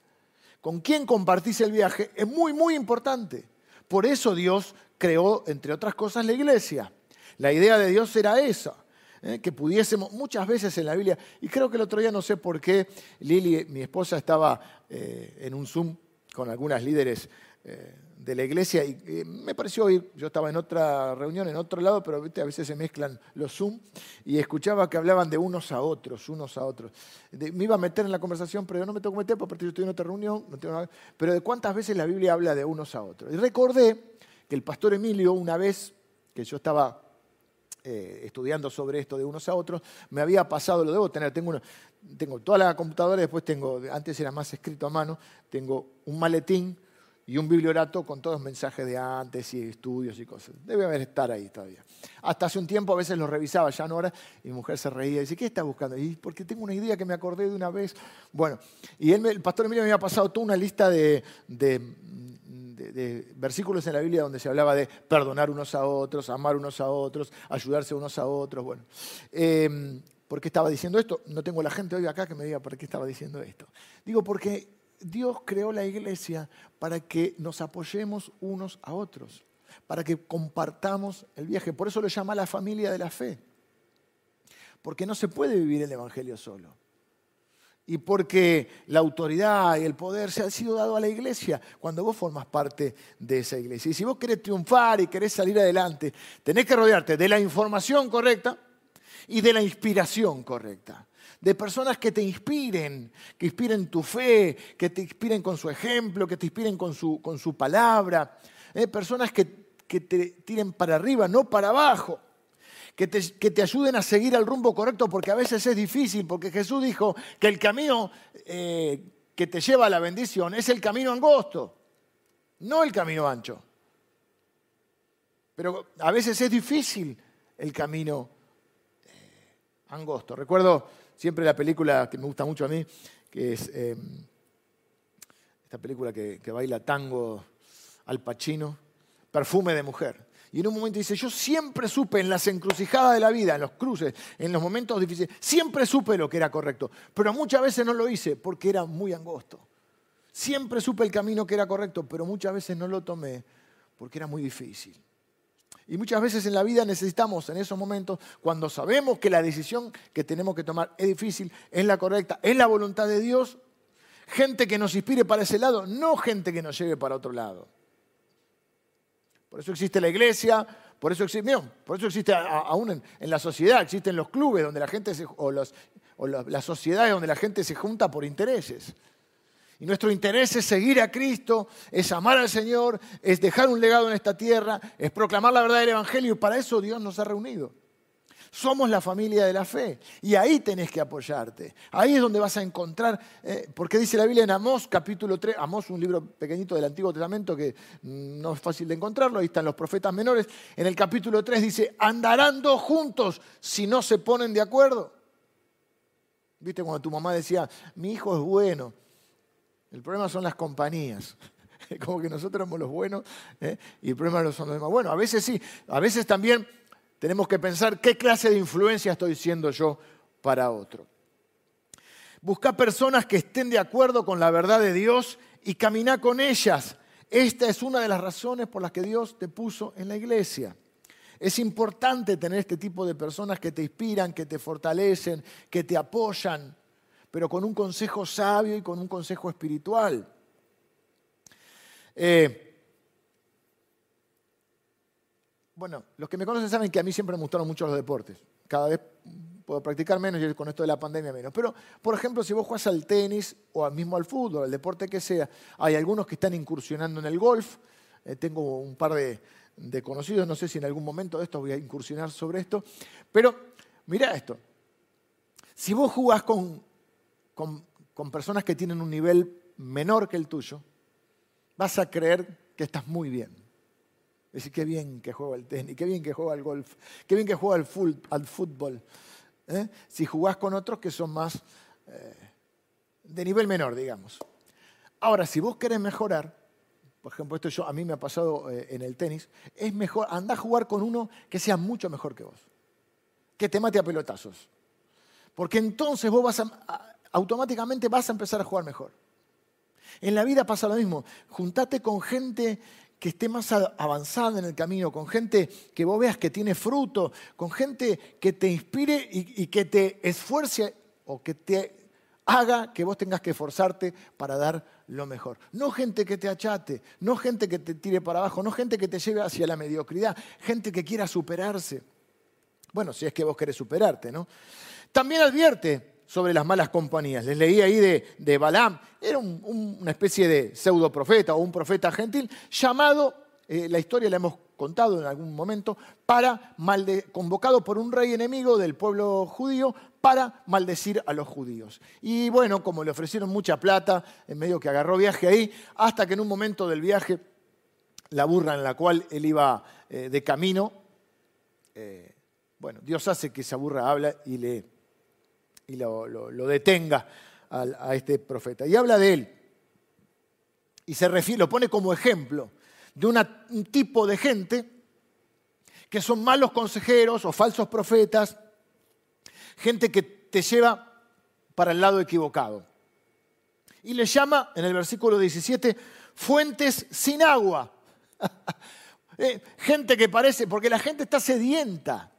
Con quién compartís el viaje es muy, muy importante. Por eso Dios creó, entre otras cosas, la iglesia. La idea de Dios era esa, ¿eh? que pudiésemos muchas veces en la Biblia, y creo que el otro día no sé por qué Lili, mi esposa, estaba eh, en un Zoom con algunas líderes eh, de la iglesia y me pareció oír, yo estaba en otra reunión, en otro lado, pero a veces se mezclan los Zoom y escuchaba que hablaban de unos a otros, unos a otros. me iba a meter en la conversación, pero yo no me tengo que meter porque yo estoy en otra reunión, no tengo nada, pero de cuántas veces la Biblia habla de unos a otros. Y recordé que el pastor Emilio una vez, que yo estaba eh, estudiando sobre esto de unos a otros, me había pasado, lo debo tener, tengo, tengo toda la computadora, después tengo, antes era más escrito a mano, tengo un maletín, y un bibliorato con todos los mensajes de antes y estudios y cosas. Debe haber estar ahí todavía. Hasta hace un tiempo a veces los revisaba, ya no ahora, y mi mujer se reía y dice, ¿qué está buscando? Y porque tengo una idea que me acordé de una vez. Bueno, y él, el pastor Emilio me había pasado toda una lista de, versículos en la Biblia donde se hablaba de perdonar unos a otros, amar unos a otros, ayudarse unos a otros. Bueno, eh, ¿por qué estaba diciendo esto? No tengo la gente hoy acá que me diga por qué estaba diciendo esto. Digo, porque Dios creó la iglesia para que nos apoyemos unos a otros, para que compartamos el viaje. Por eso lo llama la familia de la fe. Porque no se puede vivir el Evangelio solo. Y porque la autoridad y el poder se han sido dado a la iglesia cuando vos formas parte de esa iglesia. Y si vos querés triunfar y querés salir adelante, tenés que rodearte de la información correcta y de la inspiración correcta de personas que te inspiren, que inspiren tu fe, que te inspiren con su ejemplo, que te inspiren con su, con su palabra. ¿eh? Personas que, te tiren para arriba, no para abajo. Que te, que ayuden a seguir al rumbo correcto, porque a veces es difícil, porque Jesús dijo que el camino eh, que te lleva a la bendición es el camino angosto, no el camino ancho. Pero a veces es difícil el camino eh, angosto. Recuerdo siempre la película que me gusta mucho a mí, que es em, esta película que, baila tango al Pacino, Perfume de Mujer. Y en un momento dice, yo siempre supe en las encrucijadas de la vida, en los cruces, en los momentos difíciles, siempre supe lo que era correcto, pero muchas veces no lo hice porque era muy angosto. Siempre supe el camino que era correcto, pero muchas veces no lo tomé porque era muy difícil. Y muchas veces en la vida necesitamos en esos momentos, cuando sabemos que la decisión que tenemos que tomar es difícil, es la correcta, es la voluntad de Dios, gente que nos inspire para ese lado, no gente que nos lleve para otro lado. Por eso existe la iglesia, Por eso existe, por eso existe aún en, la sociedad, existen los clubes donde la gente o, o las sociedades donde la gente se junta por intereses. Y nuestro interés es seguir a Cristo, es amar al Señor, es dejar un legado en esta tierra, es proclamar la verdad del Evangelio y para eso Dios nos ha reunido. Somos la familia de la fe y ahí tenés que apoyarte. Ahí es donde vas a encontrar, eh, porque dice la Biblia en Amós capítulo 3, Amós un libro pequeñito del Antiguo Testamento que mm, no es fácil de encontrarlo, ahí están los profetas menores. En el capítulo 3 dice, andarán dos juntos si no se ponen de acuerdo. ¿Viste cuando tu mamá decía, mi hijo es bueno? El problema son las compañías. Como que nosotros somos los buenos ¿eh? y el problema son los demás. Bueno, a veces sí, a veces también tenemos que pensar qué clase de influencia estoy siendo yo para otro. Busca personas que estén de acuerdo con la verdad de Dios y camina con ellas. Esta es una de las razones por las que Dios te puso en la iglesia. Es importante tener este tipo de personas que te inspiran, que te fortalecen, que te apoyan, pero con un consejo sabio y con un consejo espiritual. Eh, Bueno, los que me conocen saben que a mí siempre me gustaron mucho los deportes. Cada vez puedo practicar menos y con esto de la pandemia menos. Pero, por ejemplo, si vos juegas al tenis o mismo al fútbol, al deporte que sea, hay algunos que están incursionando en el golf. Eh, tengo un par de, conocidos, no sé si en algún momento de esto voy a incursionar sobre esto. Pero mira esto. Si vos jugás con, con personas que tienen un nivel menor que el tuyo, vas a creer que estás muy bien. Decir, qué bien que juega el tenis, qué bien que juega el golf, qué bien que juega al fútbol. ¿eh? Si jugás con otros que son más eh, de nivel menor, digamos. Ahora, si vos querés mejorar, por ejemplo, esto yo, a mí me ha pasado eh, en el tenis, es mejor, anda a jugar con uno que sea mucho mejor que vos, que te mate a pelotazos. Porque entonces vos vas automáticamente vas a empezar a jugar mejor. En la vida pasa lo mismo. Juntate con gente que esté más avanzada en el camino, con gente que vos veas que tiene fruto, con gente que te inspire y, que te esfuerce o que te haga que vos tengas que esforzarte para dar lo mejor. No gente que te achate, no gente que te tire para abajo, no gente que te lleve hacia la mediocridad, gente que quiera superarse. Bueno, si es que vos querés superarte, ¿no? También advierte, sobre las malas compañías. Les leí ahí de, de Balaam, era una especie de pseudo profeta o un profeta gentil llamado, eh, la historia la hemos contado en algún momento, para convocado por un rey enemigo del pueblo judío para maldecir a los judíos. Y bueno, como le ofrecieron mucha plata, en medio que agarró viaje ahí, hasta que en un momento del viaje, la burra en la cual él iba eh, de camino, eh, bueno, Dios hace que esa burra habla y le y lo, detenga a, este profeta. Y habla de él. Y se refiere, lo pone como ejemplo de un tipo de gente que son malos consejeros o falsos profetas, gente que te lleva para el lado equivocado. Y le llama, en el versículo 17, fuentes sin agua. Eh, gente que parece, porque la gente está sedienta.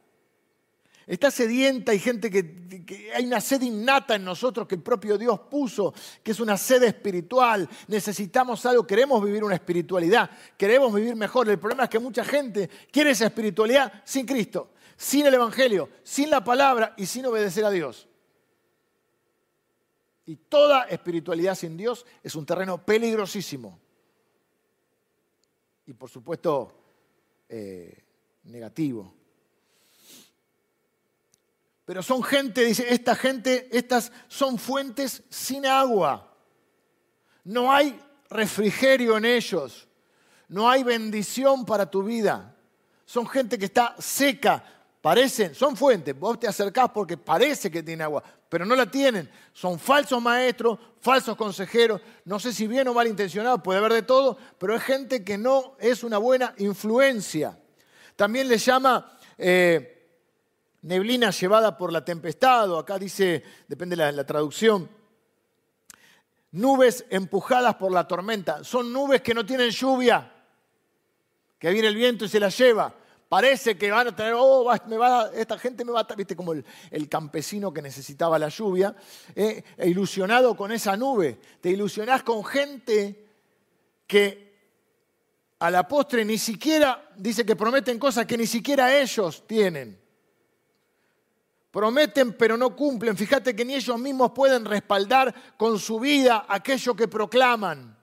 Está sedienta, hay gente que, hay una sed innata en nosotros que el propio Dios puso, que es una sed espiritual. Necesitamos algo, queremos vivir una espiritualidad, queremos vivir mejor. El problema es que mucha gente quiere esa espiritualidad sin Cristo, sin el Evangelio, sin la palabra y sin obedecer a Dios. Y toda espiritualidad sin Dios es un terreno peligrosísimo. Y por supuesto, eh, negativo. Pero son gente, dice, esta gente, estas son fuentes sin agua. No hay refrigerio en ellos. No hay bendición para tu vida. Son gente que está seca. Parecen, son fuentes. Vos te acercás porque parece que tiene agua, pero no la tienen. Son falsos maestros, falsos consejeros. No sé si bien o mal intencionados, puede haber de todo, pero es gente que no es una buena influencia. También le llama eh, neblina llevada por la tempestad, o acá dice, depende de la, traducción, nubes empujadas por la tormenta. Son nubes que no tienen lluvia, que viene el viento y se las lleva. Parece que van a tener, oh, me va, esta gente me va a, viste, como el, campesino que necesitaba la lluvia, eh, ilusionado con esa nube. Te ilusionás con gente que a la postre ni siquiera, dice que prometen cosas que ni siquiera ellos tienen. Prometen pero no cumplen. Fíjate que ni ellos mismos pueden respaldar con su vida aquello que proclaman.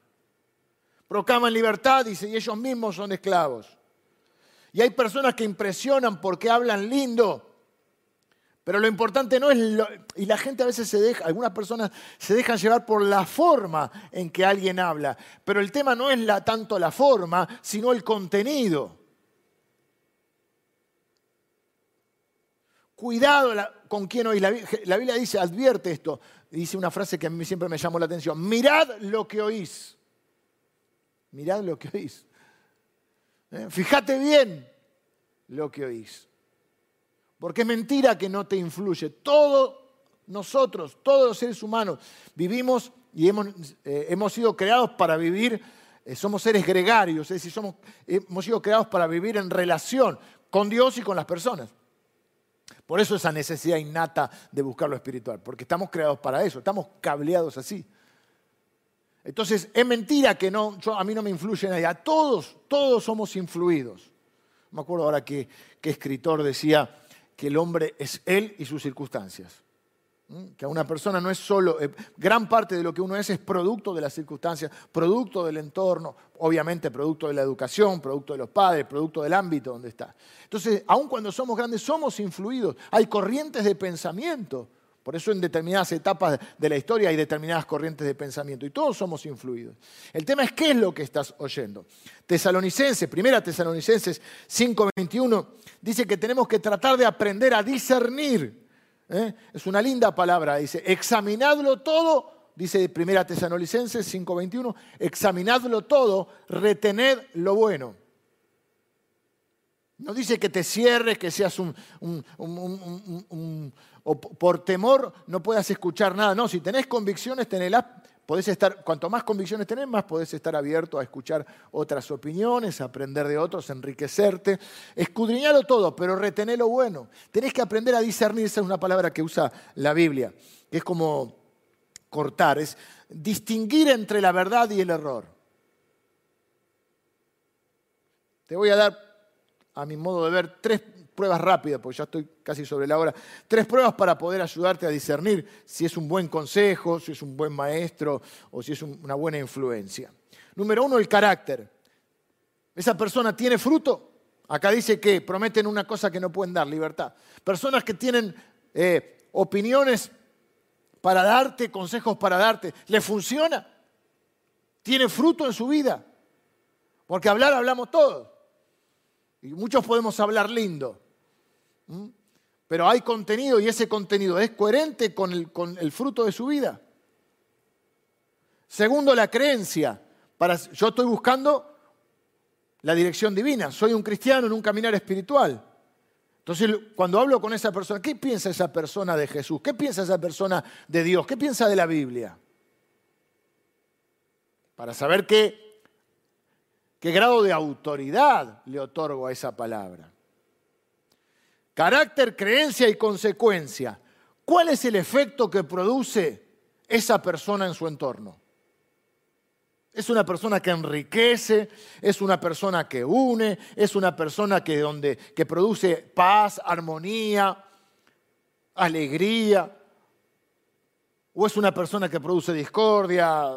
Proclaman libertad, dice, y ellos mismos son esclavos. Y hay personas que impresionan porque hablan lindo, pero lo importante no es, lo, y la gente a veces se deja, algunas personas se dejan llevar por la forma en que alguien habla, pero el tema no es tanto la forma, sino el contenido. Cuidado con quién oís. La, Biblia dice, advierte esto, dice una frase que a mí siempre me llamó la atención, mirad lo que oís. Mirad lo que oís. ¿Eh? Fíjate bien lo que oís. Porque es mentira que no te influye. Todos nosotros, todos los seres humanos, vivimos y hemos, eh, hemos sido creados para vivir, eh, somos seres gregarios, es decir, somos, hemos sido creados para vivir en relación con Dios y con las personas. Por eso esa necesidad innata de buscar lo espiritual, porque estamos creados para eso, estamos cableados así. Entonces, es mentira que no, a mí no me influye nadie. A todos, todos somos influidos. Me acuerdo ahora que, que escritor decía, que el hombre es él y sus circunstancias. Que una persona no es solo, eh, gran parte de lo que uno es es producto de las circunstancias, producto del entorno, obviamente producto de la educación, producto de los padres, producto del ámbito donde está. Entonces, aun cuando somos grandes, somos influidos. Hay corrientes de pensamiento por eso en determinadas etapas de la historia hay determinadas corrientes de pensamiento y todos somos influidos. El tema es qué es lo que estás oyendo. Tesalonicenses, primera Tesalonicenses 5:21, dice que tenemos que tratar de aprender a discernir. ¿Eh? Es una linda palabra, dice, examinadlo todo, dice primera Tesalonicenses 5:21, examinadlo todo, retened lo bueno. No dice que te cierres, que seas un, o por temor no puedas escuchar nada. No, si tenés convicciones, tenelas, podés estar, cuanto más convicciones tenés, más podés estar abierto a escuchar otras opiniones, aprender de otros, enriquecerte. Escudriñalo todo, pero retené lo bueno. Tenés que aprender a discernir, esa es una palabra que usa la Biblia, que es como cortar, es distinguir entre la verdad y el error. Te voy a dar a mi modo de ver, tres pruebas rápidas, porque ya estoy casi sobre la hora, tres pruebas para poder ayudarte a discernir si es un buen consejo, si es un buen maestro o si es una buena influencia. Número uno, el carácter. ¿Esa persona tiene fruto? Acá dice que prometen una cosa que no pueden dar, libertad. Personas que tienen eh, opiniones para darte, consejos para darte, ¿le funciona? ¿Tiene fruto en su vida? Porque hablar hablamos todos. Y muchos podemos hablar lindo, pero hay contenido y ese contenido es coherente con el, fruto de su vida. Segundo, la creencia. Para, yo estoy buscando la dirección divina, soy un cristiano en un caminar espiritual. Entonces, cuando hablo con esa persona, ¿qué piensa esa persona de Jesús? ¿Qué piensa esa persona de Dios? ¿Qué piensa de la Biblia? Para saber ¿Qué grado de autoridad le otorgo a esa palabra? Carácter, creencia y consecuencia. ¿Cuál es el efecto que produce esa persona en su entorno? Es una persona que enriquece, es una persona que une, es una persona que, donde, que produce paz, armonía, alegría, o es una persona que produce discordia.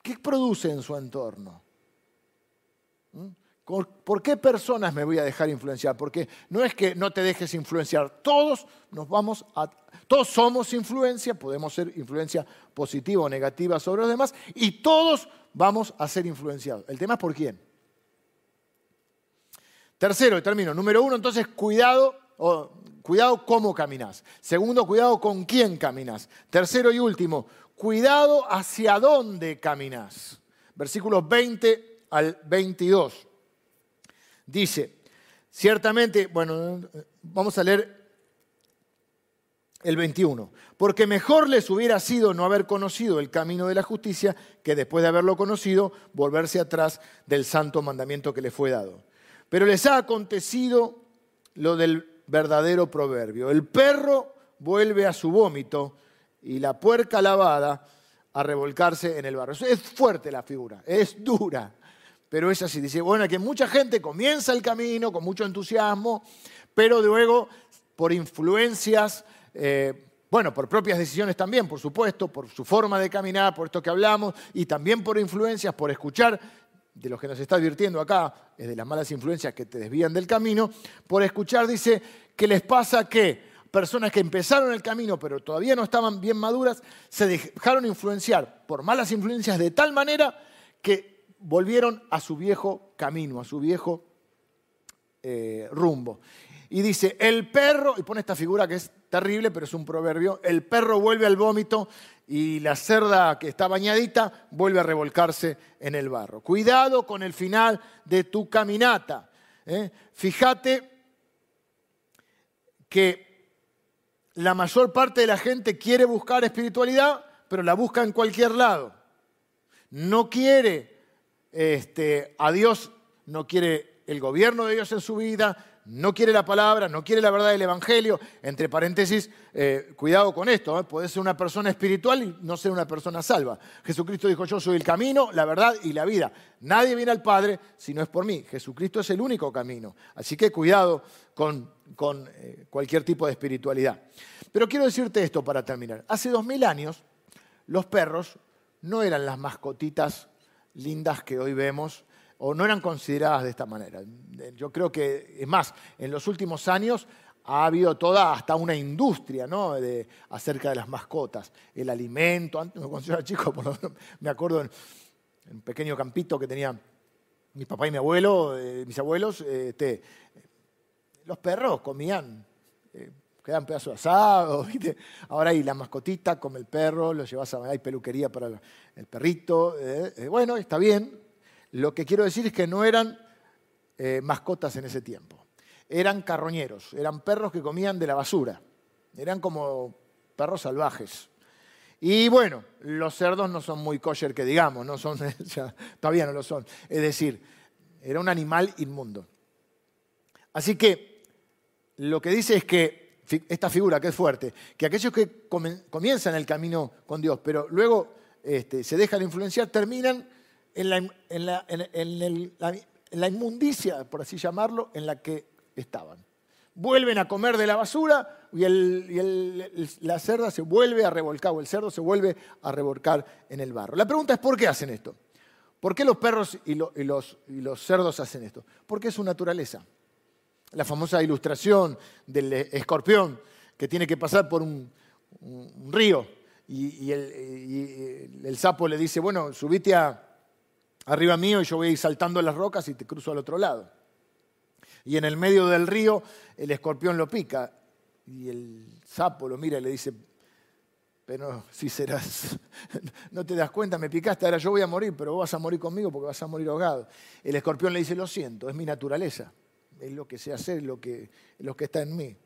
¿Qué produce en su entorno? ¿Por qué personas me voy a dejar influenciar? Porque no es que no te dejes influenciar, todos nos vamos a todos somos influencia, podemos ser influencia positiva o negativa sobre los demás y todos vamos a ser influenciados. El tema es por quién. Tercero, y termino. Número uno, entonces, cuidado, cuidado cómo caminas. Segundo, cuidado con quién caminas. Tercero y último, cuidado hacia dónde caminas. Versículos 20 al 22. Dice, ciertamente, bueno, vamos a leer el 21, porque mejor les hubiera sido no haber conocido el camino de la justicia que después de haberlo conocido volverse atrás del santo mandamiento que les fue dado. Pero les ha acontecido lo del verdadero proverbio. El perro vuelve a su vómito y la puerca lavada a revolcarse en el barro. Es fuerte la figura, es dura pero es así. Dice, bueno, que mucha gente comienza el camino con mucho entusiasmo, pero luego por influencias, eh, bueno, por propias decisiones también, por supuesto, por su forma de caminar, por esto que hablamos, y también por influencias, por escuchar, de los que nos está advirtiendo acá, es de las malas influencias que te desvían del camino, por escuchar, dice, que les pasa que personas que empezaron el camino pero todavía no estaban bien maduras, se dejaron influenciar por malas influencias de tal manera que volvieron a su viejo camino, a su viejo eh, rumbo. Y dice, el perro, y pone esta figura que es terrible, pero es un proverbio, el perro vuelve al vómito y la cerda que está bañadita vuelve a revolcarse en el barro. Cuidado con el final de tu caminata. ¿eh? Fíjate que la mayor parte de la gente quiere buscar espiritualidad, pero la busca en cualquier lado. No quiere este, a Dios no quiere el gobierno de Dios en su vida, no quiere la palabra, no quiere la verdad del Evangelio. Entre paréntesis, eh, cuidado con esto, ¿eh? puede ser una persona espiritual y no ser una persona salva. Jesucristo dijo, yo soy el camino, la verdad y la vida. Nadie viene al Padre si no es por mí. Jesucristo es el único camino. Así que cuidado con, eh, cualquier tipo de espiritualidad. Pero quiero decirte esto para terminar. Hace dos mil años, los perros no eran las mascotitas lindas que hoy vemos o no eran consideradas de esta manera. Yo creo que, es más, en los últimos años ha habido toda hasta una industria ¿no? de, acerca de las mascotas, el alimento. Antes, cuando yo era chico, me acuerdo en, un pequeño campito que tenía mi papá y mi abuelo, eh, mis abuelos, este, los perros comían, eh, quedan pedazos asados, ahora hay la mascotita, come el perro, lo llevas a, hay peluquería para el perrito, eh, eh, bueno, está bien. Lo que quiero decir es que no eran eh, mascotas en ese tiempo, eran carroñeros, eran perros que comían de la basura, eran como perros salvajes. Y bueno, los cerdos no son muy kosher que digamos, no son, todavía no lo son. Es decir, era un animal inmundo. Así que lo que dice es que esta figura que es fuerte, que aquellos que comienzan el camino con Dios, pero luego este, se dejan influenciar, terminan en la, inmundicia, por así llamarlo, en la que estaban. Vuelven a comer de la basura y, la cerda se vuelve a revolcar, o el cerdo se vuelve a revolcar en el barro. La pregunta es, ¿por qué hacen esto? ¿Por qué los perros y, los, cerdos hacen esto? Porque es su naturaleza. La famosa ilustración del escorpión que tiene que pasar por un río y, el, sapo le dice, bueno, subite arriba mío y yo voy a ir saltando las rocas y te cruzo al otro lado. Y en el medio del río el escorpión lo pica y el sapo lo mira y le dice, pero si serás, no te das cuenta, me picaste, ahora yo voy a morir, pero vos vas a morir conmigo porque vas a morir ahogado. El escorpión le dice, lo siento, es mi naturaleza, es lo que sé hacer, lo que, lo que está en mí.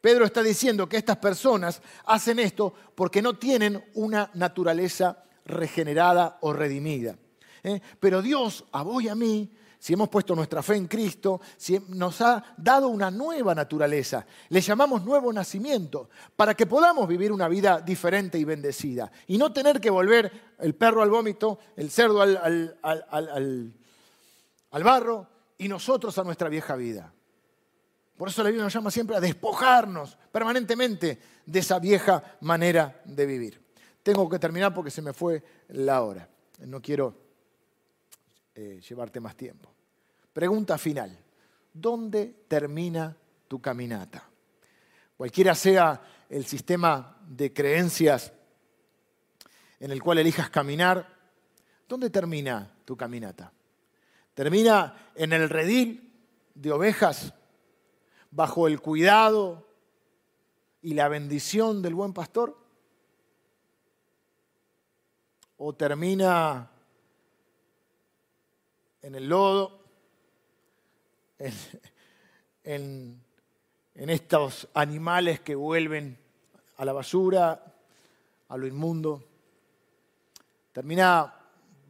Pedro está diciendo que estas personas hacen esto porque no tienen una naturaleza regenerada o redimida. ¿eh? Pero Dios, a vos y a mí, si hemos puesto nuestra fe en Cristo, nos ha dado una nueva naturaleza. Le llamamos nuevo nacimiento, para que podamos vivir una vida diferente y bendecida. Y no tener que volver el perro al vómito, el cerdo al, al barro y nosotros a nuestra vieja vida. Por eso la Biblia nos llama siempre a despojarnos permanentemente de esa vieja manera de vivir. Tengo que terminar porque se me fue la hora. No quiero eh, llevarte más tiempo. Pregunta final. ¿Dónde termina tu caminata? Cualquiera sea el sistema de creencias en el cual elijas caminar, ¿dónde termina tu caminata? ¿Termina en el redil de ovejas bajo el cuidado y la bendición del buen pastor? ¿O termina en el lodo, en, estos animales que vuelven a la basura, a lo inmundo? ¿Termina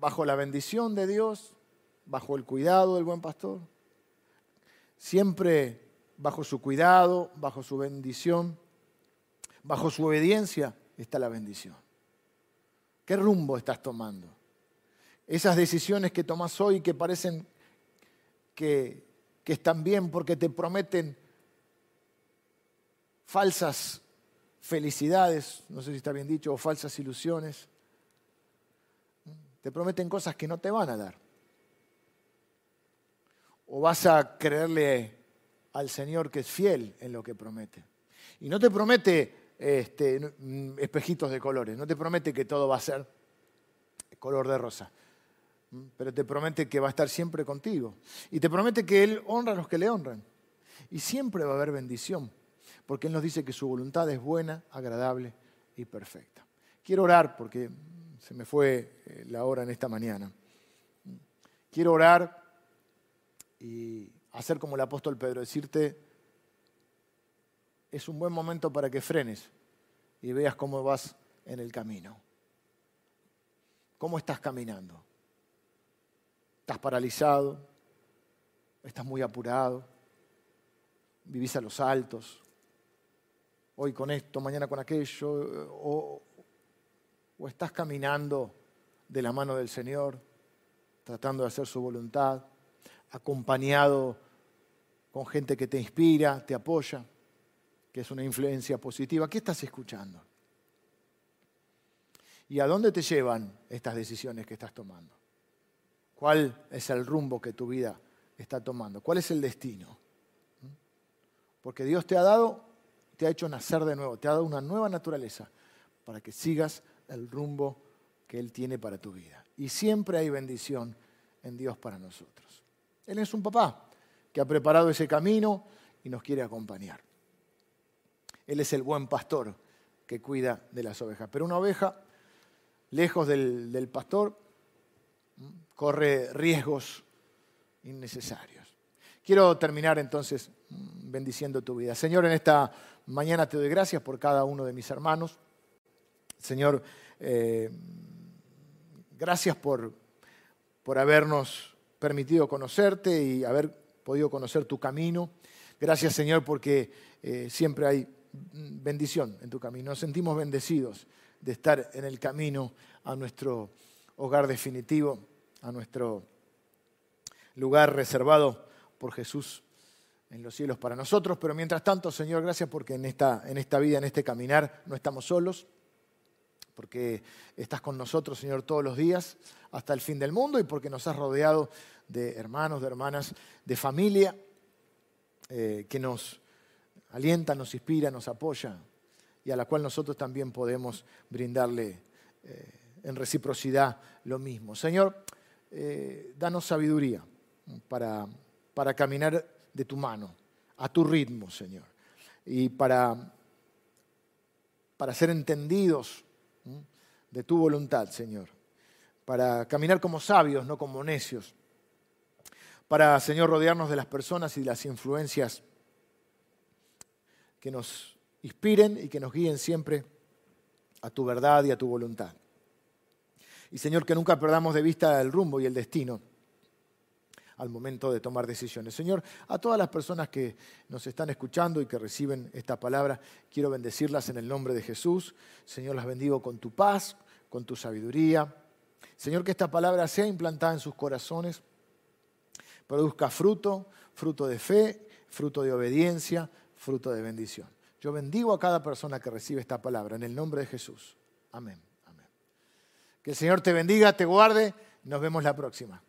bajo la bendición de Dios, bajo el cuidado del buen pastor? Siempre bajo su cuidado, bajo su bendición, bajo su obediencia está la bendición. ¿Qué rumbo estás tomando? Esas decisiones que tomas hoy que parecen que, que están bien porque te prometen falsas felicidades, no sé si está bien dicho, o falsas ilusiones. Te prometen cosas que no te van a dar. O vas a creerle al Señor que es fiel en lo que promete. Y no te promete este, espejitos de colores, no te promete que todo va a ser color de rosa, pero te promete que va a estar siempre contigo. Y te promete que Él honra a los que le honran. Y siempre va a haber bendición, porque Él nos dice que su voluntad es buena, agradable y perfecta. Quiero orar porque se me fue eh, la hora en esta mañana. Quiero orar y hacer como el apóstol Pedro, decirte, es un buen momento para que frenes y veas cómo vas en el camino. ¿Cómo estás caminando? ¿Estás paralizado? ¿Estás muy apurado? ¿Vivís a los altos? Hoy con esto, mañana con aquello. ¿O, o estás caminando de la mano del Señor, tratando de hacer su voluntad? Acompañado con gente que te inspira, te apoya, que es una influencia positiva. ¿Qué estás escuchando? ¿Y a dónde te llevan estas decisiones que estás tomando? ¿Cuál es el rumbo que tu vida está tomando? ¿Cuál es el destino? Porque Dios te ha dado, te ha hecho nacer de nuevo, te ha dado una nueva naturaleza para que sigas el rumbo que Él tiene para tu vida. Y siempre hay bendición en Dios para nosotros. Él es un papá que ha preparado ese camino y nos quiere acompañar. Él es el buen pastor que cuida de las ovejas. Pero una oveja, lejos del, pastor, corre riesgos innecesarios. Quiero terminar entonces bendiciendo tu vida. Señor, en esta mañana te doy gracias por cada uno de mis hermanos. Señor, eh, gracias por, por habernos permitido conocerte y haber podido conocer tu camino. Gracias Señor porque eh, siempre hay bendición en tu camino. Nos sentimos bendecidos de estar en el camino a nuestro hogar definitivo, a nuestro lugar reservado por Jesús en los cielos para nosotros. Pero mientras tanto, Señor, gracias porque en esta, en esta vida, en este caminar, no estamos solos porque estás con nosotros, Señor, todos los días hasta el fin del mundo y porque nos has rodeado de hermanos, de hermanas, de familia eh, que nos alienta, nos inspira, nos apoya y a la cual nosotros también podemos brindarle eh, en reciprocidad lo mismo. Señor, eh, danos sabiduría para, para caminar de tu mano, a tu ritmo, Señor, y para, para ser entendidos de tu voluntad, Señor, para caminar como sabios, no como necios, para, Señor, rodearnos de las personas y de las influencias que nos inspiren y que nos guíen siempre a tu verdad y a tu voluntad. Y, Señor, que nunca perdamos de vista el rumbo y el destino al momento de tomar decisiones. Señor, a todas las personas que nos están escuchando y que reciben esta palabra, quiero bendecirlas en el nombre de Jesús. Señor, las bendigo con tu paz, con tu sabiduría. Señor, que esta palabra sea implantada en sus corazones, produzca fruto, fruto de fe, fruto de obediencia, fruto de bendición. Yo bendigo a cada persona que recibe esta palabra en el nombre de Jesús. Amén. Amén. Que el Señor te bendiga, te guarde. Nos vemos la próxima.